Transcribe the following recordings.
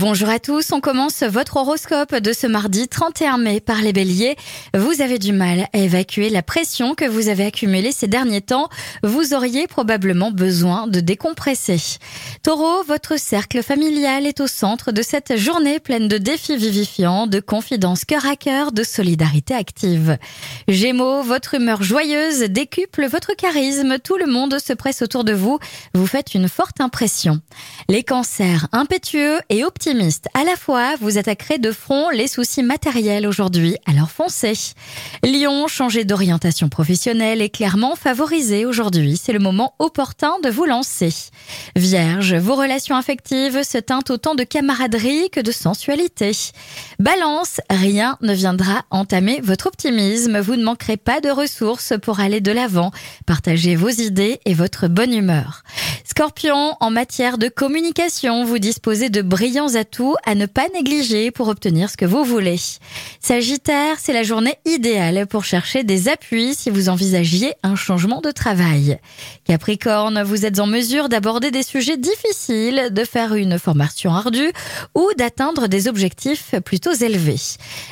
Bonjour à tous, on commence votre horoscope de ce mardi 31 mai par les béliers. Vous avez du mal à évacuer la pression que vous avez accumulée ces derniers temps. Vous auriez probablement besoin de décompresser. Taureau, votre cercle familial est au centre de cette journée pleine de défis vivifiants, de confidences cœur à cœur, de solidarité active. Gémeaux, votre humeur joyeuse décuple votre charisme. Tout le monde se presse autour de vous. Vous faites une forte impression. Les cancers, impétueux et optimiste. À la fois, vous attaquerez de front les soucis matériels aujourd'hui, alors foncez. Lion, changez d'orientation professionnelle et clairement favorisé aujourd'hui. C'est le moment opportun de vous lancer. Vierge, vos relations affectives se teintent autant de camaraderie que de sensualité. Balance, rien ne viendra entamer votre optimisme. Vous ne manquerez pas de ressources pour aller de l'avant. Partagez vos idées et votre bonne humeur. Scorpion, en matière de communication, vous disposez de brillants atouts à ne pas négliger pour obtenir ce que vous voulez. Sagittaire, c'est la journée idéale pour chercher des appuis si vous envisagiez un changement de travail. Capricorne, vous êtes en mesure d'aborder des sujets difficiles, de faire une formation ardue ou d'atteindre des objectifs plutôt élevés.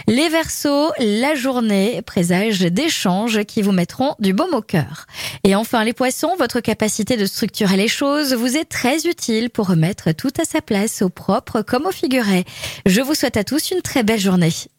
Les Verseaux, la journée présage d'échanges qui vous mettront du baume au cœur. Et enfin les Poissons, votre capacité de structurer les choses vous est très utile pour remettre tout à sa place au propre comme au figuré. Je vous souhaite à tous une très belle journée.